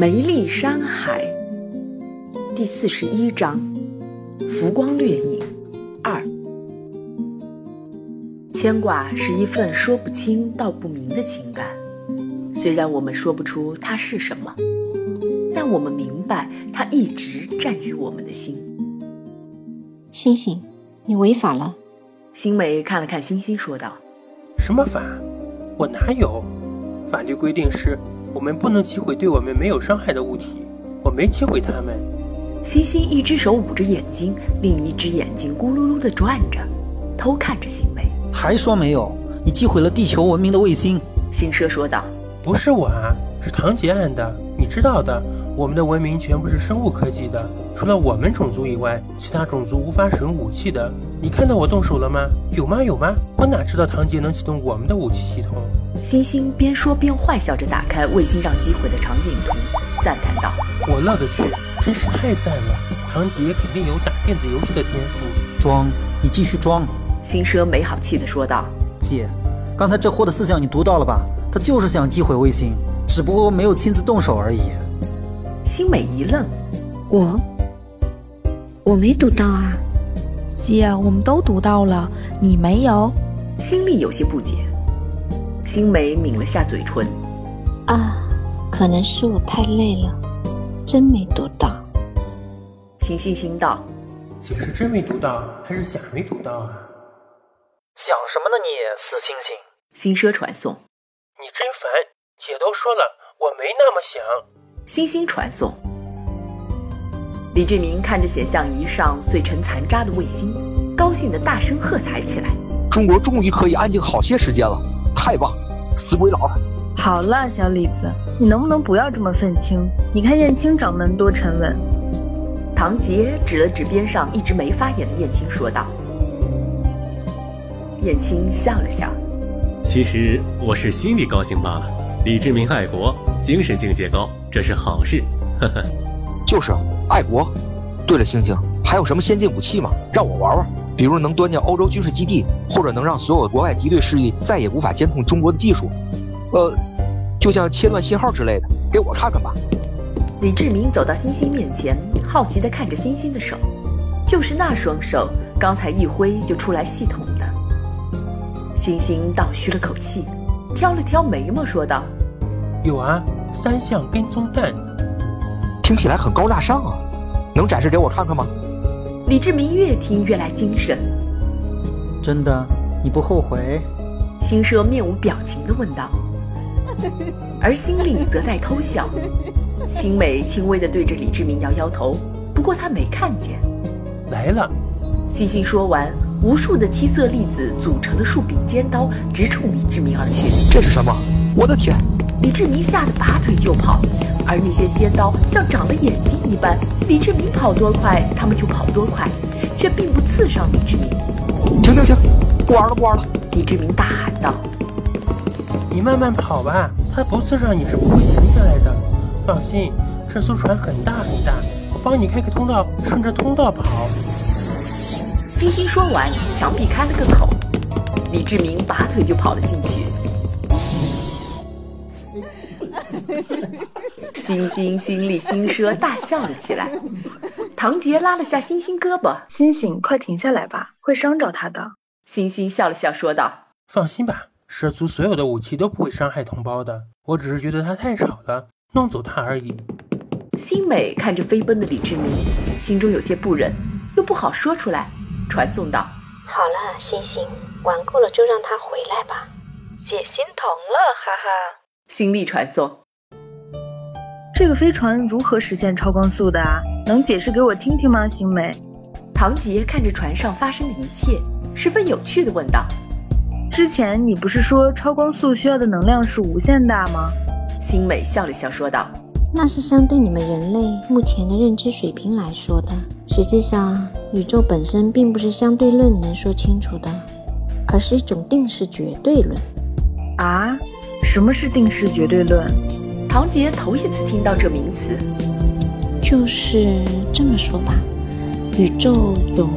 梅丽山海第四十一章：浮光掠影二。牵挂是一份说不清道不明的情感，虽然我们说不出它是什么，但我们明白它一直占据我们的心。星星，你违法了。星美看了看星星，说道：“什么法？我哪有？法律规定是。”我们不能击毁对我们没有伤害的物体，我没击毁他们。星星一只手捂着眼睛，另一只眼睛咕噜噜地转着，偷看着星美。还说没有？你击毁了地球文明的卫星。星奢说道：“不是我啊，是唐杰按的。你知道的，我们的文明全部是生物科技的，除了我们种族以外，其他种族无法使用武器的。你看到我动手了吗？有吗？有吗？我哪知道唐杰能启动我们的武器系统？”星星边说边坏笑着打开卫星上击毁的场景图，赞叹道：“我勒个去，真是太赞了！唐杰肯定有打电子游戏的天赋。”装，你继续装。星奢没好气地说道：“姐，刚才这货的思想你读到了吧？他就是想击毁卫星，只不过没有亲自动手而已。”星美一愣：“我，我没读到啊，姐，我们都读到了，你没有？”心里有些不解。星美抿了下嘴唇，啊，可能是我太累了，真没读到。星星心道：“姐是真没读到，还是假没读到啊？”想什么呢你，死星星！星奢传送：“你真烦，姐都说了，我没那么想。”星星传送：李志明看着显像仪上碎成残渣的卫星，高兴的大声喝彩起来：“中国终于可以安静好些时间了！”太棒，死鬼佬。好了，小李子，你能不能不要这么愤青？你看燕青掌门多沉稳。唐杰指了指边上一直没发言的燕青，说道。燕青笑了笑，其实我是心里高兴罢了。李志明爱国，精神境界高，这是好事。呵呵，就是爱国。对了，星星，还有什么先进武器吗？让我玩玩。比如能端掉欧洲军事基地，或者能让所有国外敌对势力再也无法监控中国的技术，呃，就像切断信号之类的，给我看看吧。李志明走到星星面前，好奇地看着星星的手，就是那双手，刚才一挥就出来系统的。星星倒吁了口气，挑了挑眉毛，说道：“有啊，三项跟踪弹，听起来很高大上啊，能展示给我看看吗？”李志明越听越来精神。真的，你不后悔？星奢面无表情地问道，而心里则在偷笑。星美轻微地对着李志明摇摇头，不过他没看见。来了。星星说完，无数的七色粒子组成了数柄尖刀，直冲李志明而去。这是什么？我的天！李志明吓得拔腿就跑，而那些尖刀像长了眼睛一般，李志明跑多快，他们就跑多快，却并不刺伤李志明。停停停，不玩了不玩了！李志明大喊道：“你慢慢跑吧，他不刺伤你是不会停下来的。放心，这艘船很大很大，我帮你开个通道，顺着通道跑。”星星说完，墙壁开了个口，李志明拔腿就跑了进去。星星心里心说，大笑了起来。唐杰拉了下星星胳膊：“星星，快停下来吧，会伤着他的。”星星笑了笑，说道：“放心吧，蛇族所有的武器都不会伤害同胞的。我只是觉得他太吵了，弄走他而已。”星美看着飞奔的李志明，心中有些不忍，又不好说出来，传送道：“好了，星星，玩够了就让他回来吧。”姐心疼了，哈哈。星力传送，这个飞船如何实现超光速的啊？能解释给我听听吗？星美，唐杰看着船上发生的一切，十分有趣的问道：“之前你不是说超光速需要的能量是无限大吗？”星美笑了笑说道：“那是相对你们人类目前的认知水平来说的。实际上，宇宙本身并不是相对论能说清楚的，而是一种定式绝对论。”啊？什么是定式绝对论？唐杰头一次听到这名词。就是这么说吧，宇宙有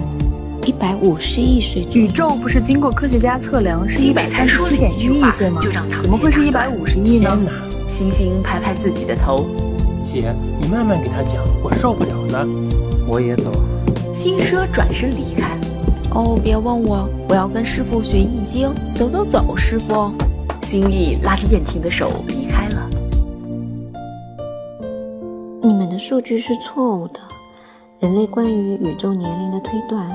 一百五十亿岁。宇宙不是经过科学家测量是一百才说了一句话，就让唐怎么会是一百五十亿呢？星星拍拍自己的头，姐，你慢慢给他讲，我受不了了。我也走。新奢转身离开。哦，别问我，我要跟师傅学易经。走走走，师傅。心意拉着燕婷的手离开了。你们的数据是错误的。人类关于宇宙年龄的推断，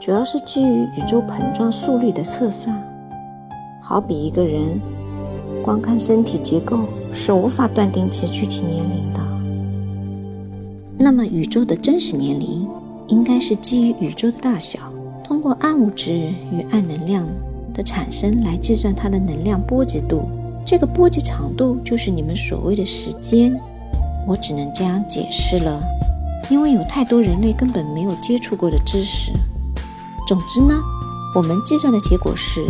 主要是基于宇宙膨胀速率的测算。好比一个人，光看身体结构是无法断定其具体年龄的。那么，宇宙的真实年龄应该是基于宇宙的大小，通过暗物质与暗能量的产生来计算它的能量波及度。这个波及长度就是你们所谓的时间。我只能这样解释了。因为有太多人类根本没有接触过的知识。总之呢，我们计算的结果是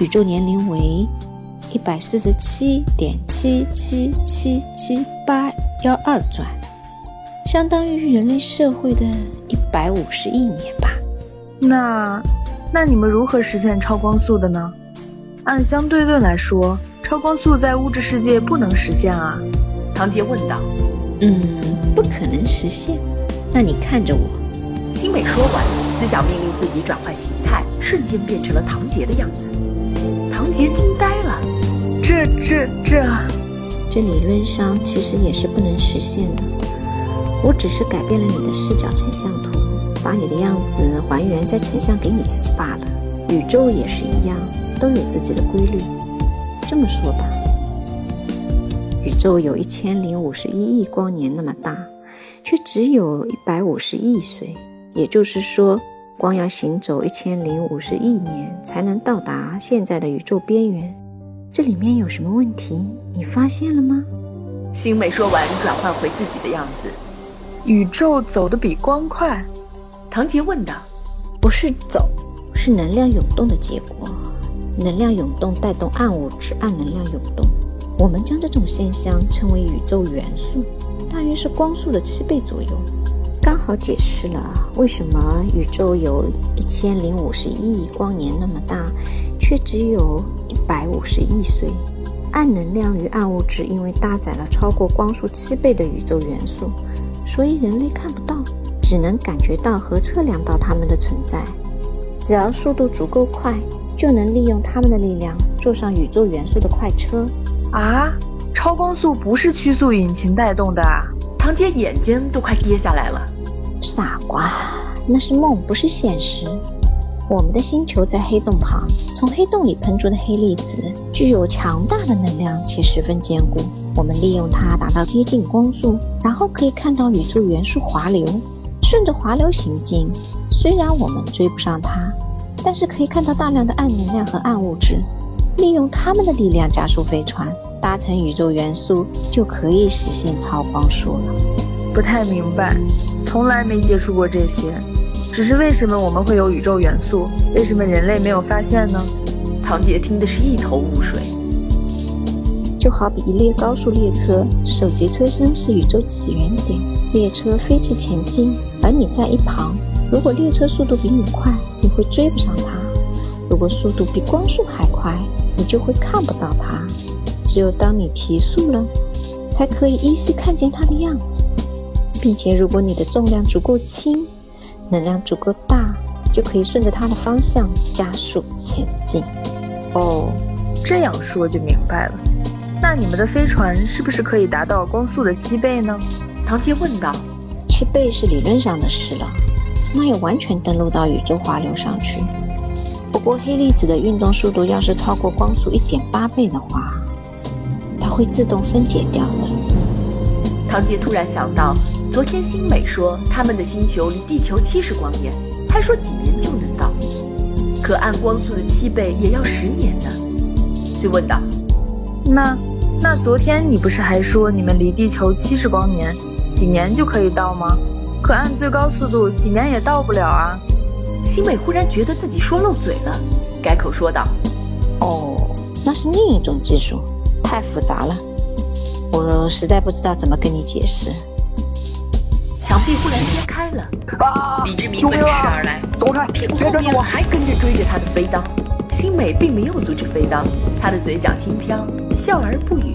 宇宙年龄为一百四十七点七七七七八幺二转，相当于人类社会的一百五十亿年吧。那，那你们如何实现超光速的呢？按相对论来说，超光速在物质世界不能实现啊。唐杰问道。嗯，不可能实现。那你看着我，星美说完，思想命令自己转换形态，瞬间变成了唐杰的样子。唐杰惊呆了，这这这，这理论上其实也是不能实现的。我只是改变了你的视角成像图，把你的样子还原再成像给你自己罢了。宇宙也是一样，都有自己的规律。这么说吧，宇宙有一千零五十一亿光年那么大。却只有一百五十亿岁，也就是说，光要行走一千零五十亿年才能到达现在的宇宙边缘。这里面有什么问题？你发现了吗？星美说完，转换回自己的样子。宇宙走得比光快？唐杰问道。不是走，是能量涌动的结果。能量涌动带动暗物质、暗能量涌动，我们将这种现象称为宇宙元素。大约是光速的七倍左右，刚好解释了为什么宇宙有一千零五十亿光年那么大，却只有一百五十亿岁。暗能量与暗物质因为搭载了超过光速七倍的宇宙元素，所以人类看不到，只能感觉到和测量到它们的存在。只要速度足够快，就能利用它们的力量坐上宇宙元素的快车。啊！超光速不是曲速引擎带动的啊！唐杰眼睛都快跌下来了。傻瓜，那是梦，不是现实。我们的星球在黑洞旁，从黑洞里喷出的黑粒子具有强大的能量且十分坚固。我们利用它达到接近光速，然后可以看到宇宙元素滑流，顺着滑流行进。虽然我们追不上它，但是可以看到大量的暗能量和暗物质，利用它们的力量加速飞船。搭乘宇宙元素就可以实现超光速了。不太明白，从来没接触过这些。只是为什么我们会有宇宙元素？为什么人类没有发现呢？唐杰听的是一头雾水。就好比一列高速列车，首节车厢是宇宙起源点，列车飞驰前进，而你在一旁。如果列车速度比你快，你会追不上它；如果速度比光速还快，你就会看不到它。只有当你提速了，才可以依稀看见它的样子，并且如果你的重量足够轻，能量足够大，就可以顺着它的方向加速前进。哦，这样说就明白了。那你们的飞船是不是可以达到光速的七倍呢？唐杰问道。七倍是理论上的事了，那要完全登陆到宇宙滑流上去。不过黑粒子的运动速度要是超过光速一点八倍的话，它会自动分解掉的。唐杰突然想到，昨天新美说他们的星球离地球七十光年，还说几年就能到，可按光速的七倍也要十年呢。就问道：“那那昨天你不是还说你们离地球七十光年，几年就可以到吗？可按最高速度，几年也到不了啊！”新美忽然觉得自己说漏嘴了，改口说道：“哦，那是另一种技术。”太复杂了，我实在不知道怎么跟你解释。墙壁忽然掀开了，李志明奔驰而来，屁股后面还跟着追着他的飞刀。星美并没有阻止飞刀，她的嘴角轻飘，笑而不语。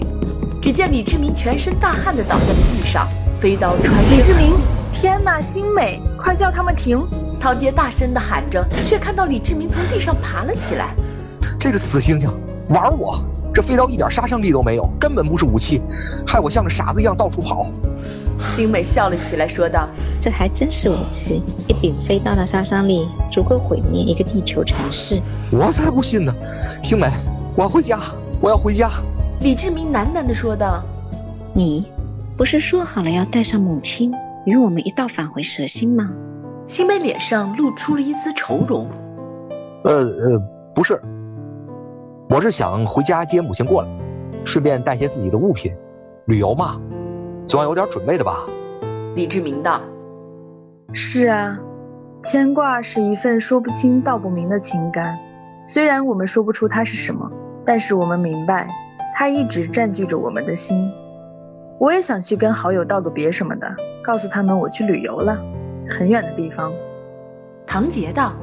只见李志明全身大汗的倒在了地上，飞刀穿。李志明，天哪，星美，快叫他们停！陶杰大声的喊着，却看到李志明从地上爬了起来。这个死猩猩，玩我！这飞刀一点杀伤力都没有，根本不是武器，害我像个傻子一样到处跑。星美笑了起来，说道：“这还真是武器，一柄飞刀的杀伤力足够毁灭一个地球城市。”我才不信呢！星美，我要回家，我要回家。李志明喃喃地说道：“你不是说好了要带上母亲与我们一道返回蛇星吗？”星美脸上露出了一丝愁容。呃呃，不是，我是想回家接母亲过来，顺便带些自己的物品，旅游嘛。总要有点准备的吧，李志明道。是啊，牵挂是一份说不清道不明的情感，虽然我们说不出它是什么，但是我们明白，它一直占据着我们的心。我也想去跟好友道个别什么的，告诉他们我去旅游了，很远的地方。唐杰道。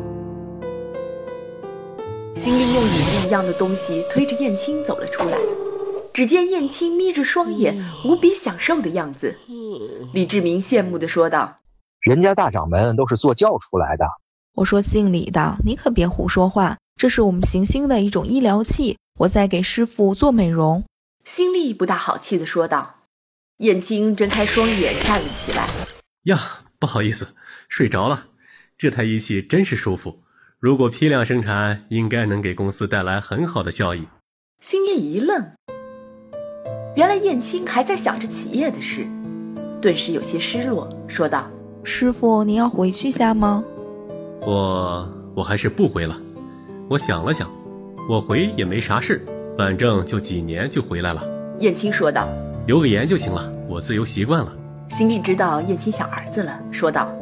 心里用引力一样的东西推着燕青走了出来。只见燕青眯着双眼，无比享受的样子。李志明羡慕地说道：“人家大掌门都是坐轿出来的。”我说：“姓李的，你可别胡说话。这是我们行星的一种医疗器，我在给师傅做美容。”新力不大好气地说道。燕青睁开双眼站了起来：“呀，不好意思，睡着了。这台仪器真是舒服，如果批量生产，应该能给公司带来很好的效益。”新力一愣。原来燕青还在想着企业的事，顿时有些失落，说道：“师傅，您要回去下吗？”“我我还是不回了。我想了想，我回也没啥事，反正就几年就回来了。”燕青说道：“留个言就行了，我自由习惯了。”心里知道燕青想儿子了，说道：“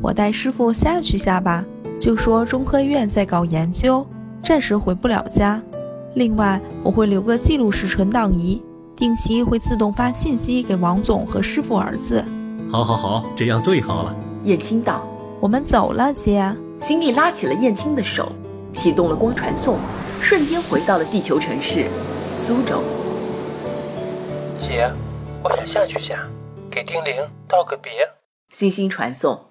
我带师傅下去下吧，就说中科院在搞研究，暂时回不了家。另外，我会留个记录式存档仪。”定期会自动发信息给王总和师傅儿子。好，好，好，这样最好了。燕青道：“我们走了，姐。”辛迪拉起了燕青的手，启动了光传送，瞬间回到了地球城市苏州。姐，我想下去下，给丁玲道个别。星星传送。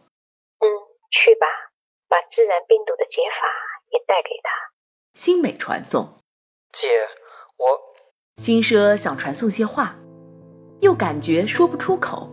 病毒的解法也带给他。新美传送。姐，我。新奢想传送些话，又感觉说不出口。